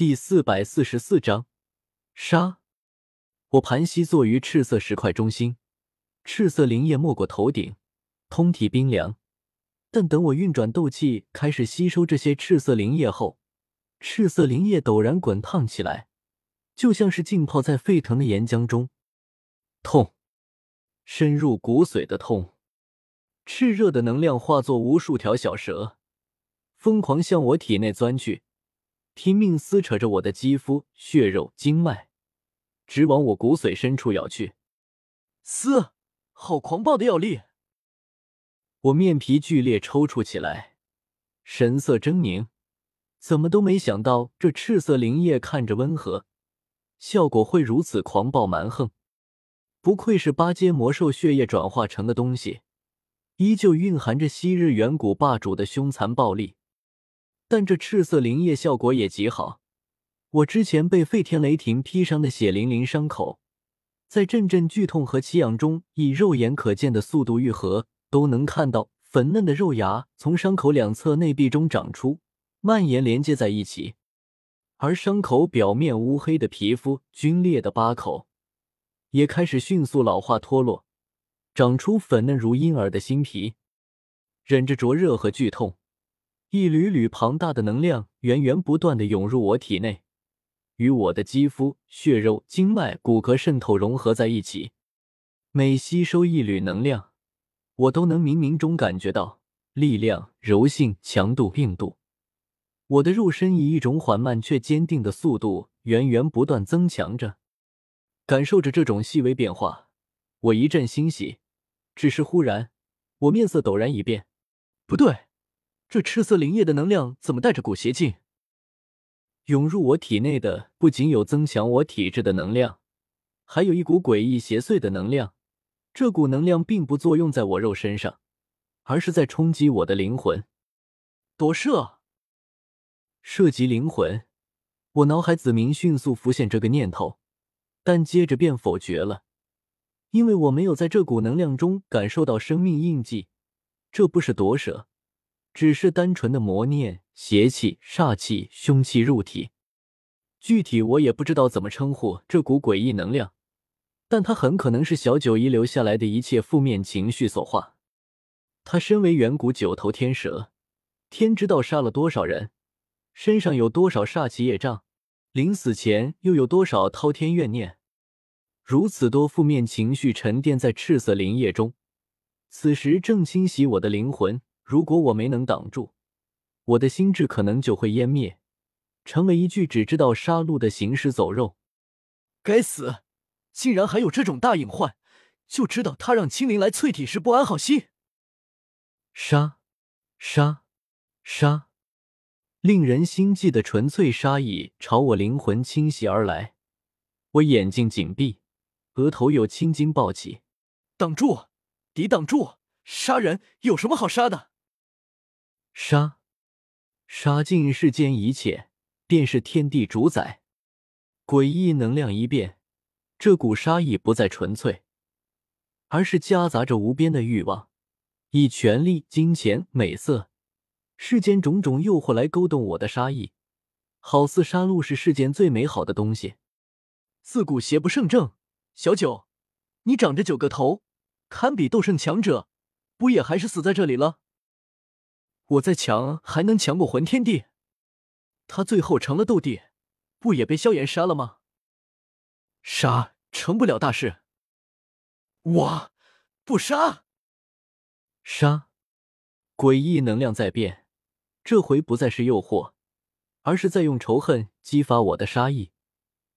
第四百四十四章杀。我盘膝坐于赤色石块中心，赤色灵液没过头顶，通体冰凉。但等我运转斗气，开始吸收这些赤色灵液后，赤色灵液陡然滚烫起来，就像是浸泡在沸腾的岩浆中。痛，深入骨髓的痛。炽热的能量化作无数条小蛇，疯狂向我体内钻去。拼命撕扯着我的肌肤、血肉、经脉，直往我骨髓深处咬去。嘶，好狂暴的药力！我面皮剧烈抽搐起来，神色狰狞。怎么都没想到，这赤色灵液看着温和，效果会如此狂暴蛮横。不愧是八阶魔兽血液转化成的东西，依旧蕴含着昔日远古霸主的凶残暴力。但这赤色灵液效果也极好，我之前被废天雷霆劈伤的血淋淋伤口，在阵阵剧痛和奇痒中，以肉眼可见的速度愈合，都能看到粉嫩的肉芽从伤口两侧内壁中长出，蔓延连接在一起，而伤口表面乌黑的皮肤、皲裂的疤口，也开始迅速老化脱落，长出粉嫩如婴儿的新皮，忍着灼热和剧痛。一缕缕庞大的能量源源不断的涌入我体内，与我的肌肤、血肉、经脉、骨骼渗透融合在一起。每吸收一缕能量，我都能冥冥中感觉到力量、柔性、强度、硬度。我的肉身以一种缓慢却坚定的速度源源不断增强着。感受着这种细微变化，我一阵欣喜。只是忽然，我面色陡然一变，不对。这赤色灵液的能量怎么带着股邪劲？涌入我体内的不仅有增强我体质的能量，还有一股诡异邪祟的能量。这股能量并不作用在我肉身上，而是在冲击我的灵魂。夺舍，涉及灵魂，我脑海子民迅速浮现这个念头，但接着便否决了，因为我没有在这股能量中感受到生命印记，这不是夺舍。只是单纯的魔念、邪气、煞气、凶气入体，具体我也不知道怎么称呼这股诡异能量，但它很可能是小九遗留下来的一切负面情绪所化。他身为远古九头天蛇，天知道杀了多少人，身上有多少煞气业障，临死前又有多少滔天怨念，如此多负面情绪沉淀在赤色灵液中，此时正侵袭我的灵魂。如果我没能挡住，我的心智可能就会湮灭，成为一具只知道杀戮的行尸走肉。该死，竟然还有这种大隐患！就知道他让青灵来淬体时不安好心。杀，杀，杀！令人心悸的纯粹杀意朝我灵魂侵袭而来。我眼睛紧闭，额头有青筋暴起。挡住，抵挡住！杀人有什么好杀的？杀，杀尽世间一切，便是天地主宰。诡异能量一变，这股杀意不再纯粹，而是夹杂着无边的欲望，以权力、金钱、美色、世间种种诱惑来勾动我的杀意，好似杀戮是世间最美好的东西。自古邪不胜正，小九，你长着九个头，堪比斗圣强者，不也还是死在这里了？我再强，还能强过魂天帝？他最后成了斗帝，不也被萧炎杀了吗？杀成不了大事。我不杀。杀！诡异能量在变，这回不再是诱惑，而是在用仇恨激发我的杀意。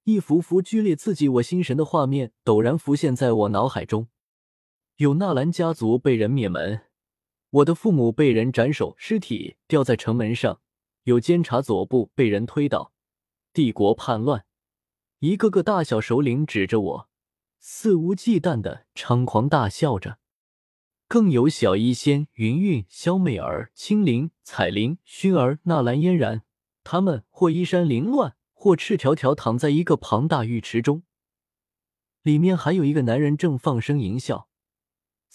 一幅幅剧烈刺激我心神的画面陡然浮现在我脑海中：有纳兰家族被人灭门。我的父母被人斩首，尸体吊在城门上；有监察左部被人推倒，帝国叛乱，一个个大小首领指着我，肆无忌惮的猖狂大笑着；更有小医仙、云韵、萧媚儿、青灵、彩灵、薰儿、纳兰嫣然，他们或衣衫凌乱，或赤条条躺在一个庞大浴池中，里面还有一个男人正放声淫笑。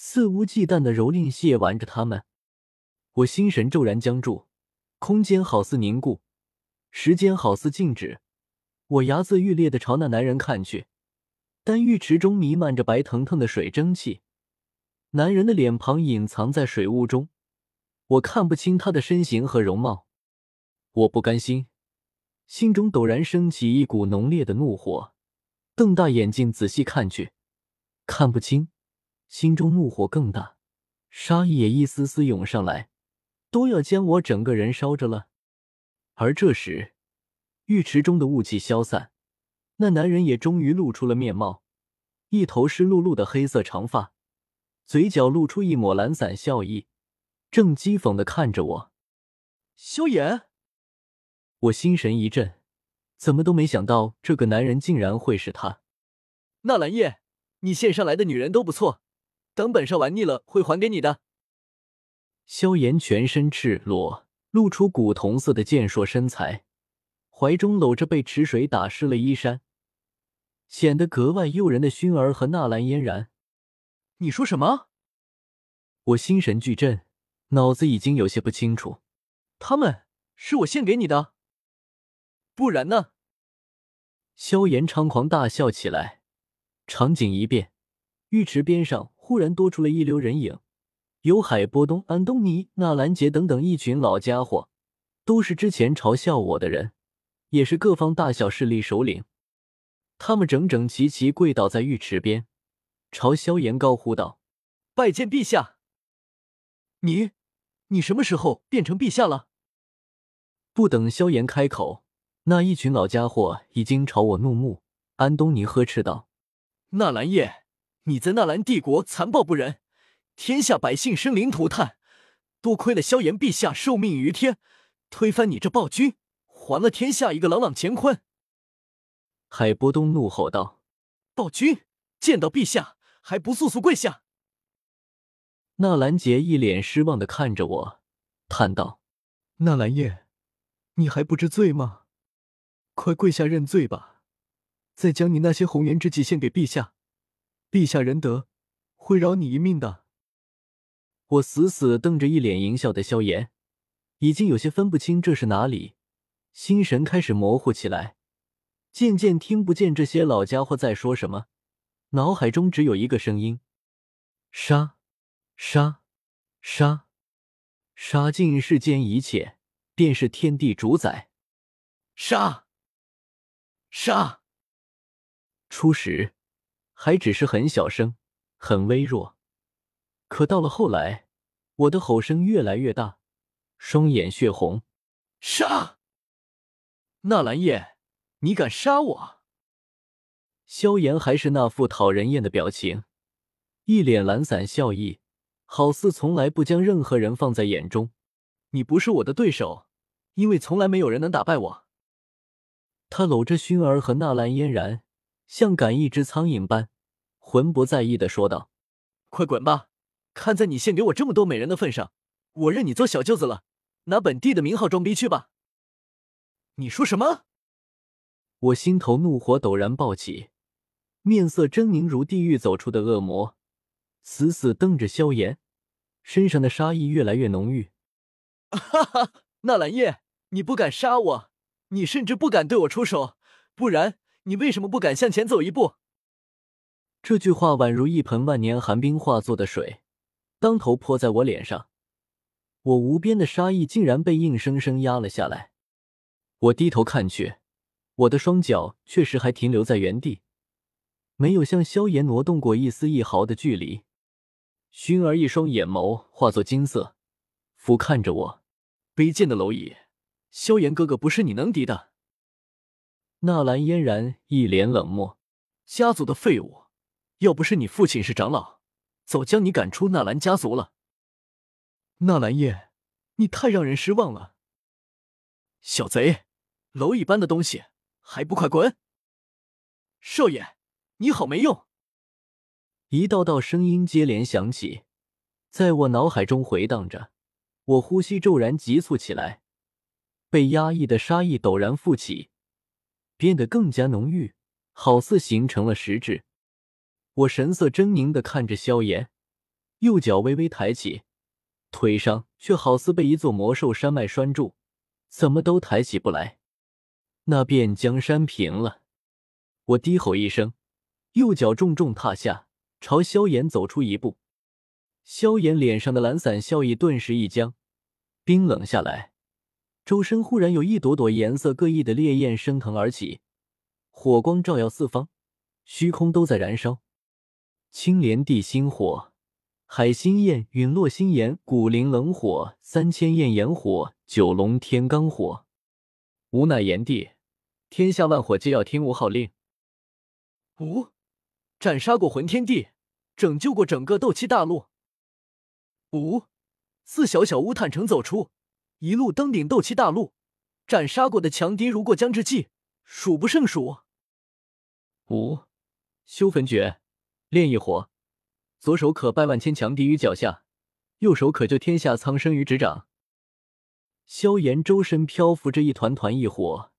肆无忌惮的蹂躏亵玩着他们，我心神骤然僵住，空间好似凝固，时间好似静止，我牙眦欲裂的朝那男人看去，但浴池中弥漫着白腾腾的水蒸气，男人的脸庞隐藏在水雾中，我看不清他的身形和容貌。我不甘心，心中陡然升起一股浓烈的怒火，瞪大眼睛仔细看去，看不清，心中怒火更大，杀意也一丝丝涌上来，都要将我整个人烧着了。而这时，浴池中的雾气消散，那男人也终于露出了面貌，一头湿漉漉的黑色长发，嘴角露出一抹懒散笑意，正讥讽的看着我。萧炎，我心神一震，怎么都没想到这个男人竟然会是他。纳兰叶，你献上来的女人都不错，等本少玩腻了会还给你的。萧炎全身赤裸。露出古铜色的健硕身材，怀中搂着被池水打湿了衣衫，显得格外诱人的薰儿和纳兰嫣然。你说什么？我心神俱震，脑子已经有些不清楚。他们是我献给你的，不然呢？萧炎猖狂大笑起来，场景一变，浴池边上忽然多出了一溜人影。有海波东、安东尼、纳兰杰等等一群老家伙，都是之前嘲笑我的人，也是各方大小势力首领。他们整整齐齐跪倒在浴池边，朝萧炎高呼道：“拜见陛下！”你，你什么时候变成陛下了？不等萧炎开口，那一群老家伙已经朝我怒目。安东尼呵斥道：“纳兰叶，你在纳兰帝国残暴不仁！”天下百姓生灵涂炭，多亏了萧炎陛下受命于天，推翻你这暴君，还了天下一个朗朗乾坤。海波东怒吼道：“暴君，见到陛下还不速速跪下！”纳兰杰一脸失望的看着我，叹道：“纳兰叶，你还不知罪吗？快跪下认罪吧，再将你那些红颜知己献给陛下，陛下仁德会饶你一命的。”我死死瞪着一脸淫笑的萧炎，已经有些分不清这是哪里，心神开始模糊起来，渐渐听不见这些老家伙在说什么，脑海中只有一个声音：杀，杀，杀，杀尽世间一切，便是天地主宰。杀，杀。初时还只是很小声，很微弱。可到了后来，我的吼声越来越大，双眼血红。杀！纳兰叶，你敢杀我？萧炎还是那副讨人厌的表情，一脸懒散笑意，好似从来不将任何人放在眼中。你不是我的对手，因为从来没有人能打败我。他搂着薰儿和纳兰嫣然，像赶一只苍蝇般，浑不在意的说道：“快滚吧！”看在你献给我这么多美人的份上，我认你做小舅子了，拿本帝的名号装逼去吧！你说什么？我心头怒火陡然暴起，面色狰狞如地狱走出的恶魔，死死瞪着萧炎，身上的杀意越来越浓郁。哈哈，纳兰叶，你不敢杀我，你甚至不敢对我出手，不然你为什么不敢向前走一步？这句话宛如一盆万年寒冰化作的水。当头泼在我脸上，我无边的杀意竟然被硬生生压了下来。我低头看去，我的双脚确实还停留在原地，没有向萧炎挪动过一丝一毫的距离。薰儿一双眼眸化作金色，俯瞰着我，卑贱的蝼蚁，萧炎哥哥不是你能敌的。纳兰嫣然一脸冷漠，家族的废物，要不是你父亲是长老。早将你赶出纳兰家族了，纳兰叶，你太让人失望了。小贼，蝼蚁般的东西，还不快滚！少爷，你好没用！一道道声音接连响起，在我脑海中回荡着，我呼吸骤然急促起来，被压抑的杀意陡然复起，变得更加浓郁，好似形成了实质。我神色狰狞的看着萧炎，右脚微微抬起，腿上却好似被一座魔兽山脉拴住，怎么都抬起不来。那便江山平了。我低吼一声，右脚重重踏下，朝萧炎走出一步。萧炎脸上的懒散笑意顿时一僵，冰冷下来。周身忽然有一朵朵颜色各异的烈焰升腾而起，火光照耀四方，虚空都在燃烧。青莲地心火、海心焰、陨落心炎、古灵冷火、三千焰炎火、九龙天罡火。吾乃炎帝，天下万火皆要听吾号令。吾斩杀过魂天帝，拯救过整个斗气大陆。吾自小小乌坦城走出。一路登顶斗气大陆，斩杀过的强敌如过江之鲫，数不胜数。五修焚诀，炼一火，左手可拜万千强敌于脚下，右手可救天下苍生于执掌。萧炎周身漂浮着一团团异火，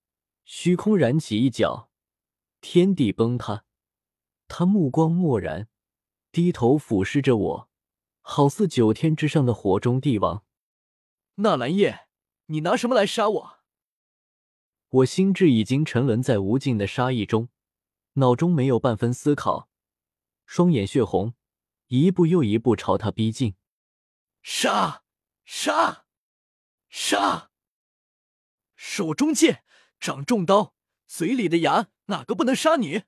虚空燃起一角，天地崩塌。他目光漠然，低头俯视着我，好似九天之上的火中帝王。纳兰叶，你拿什么来杀我？我心智已经沉沦在无尽的杀意中，脑中没有半分思考，双眼血红，一步又一步朝他逼近。杀！杀！杀！手中剑，掌中刀，嘴里的牙，哪个不能杀你？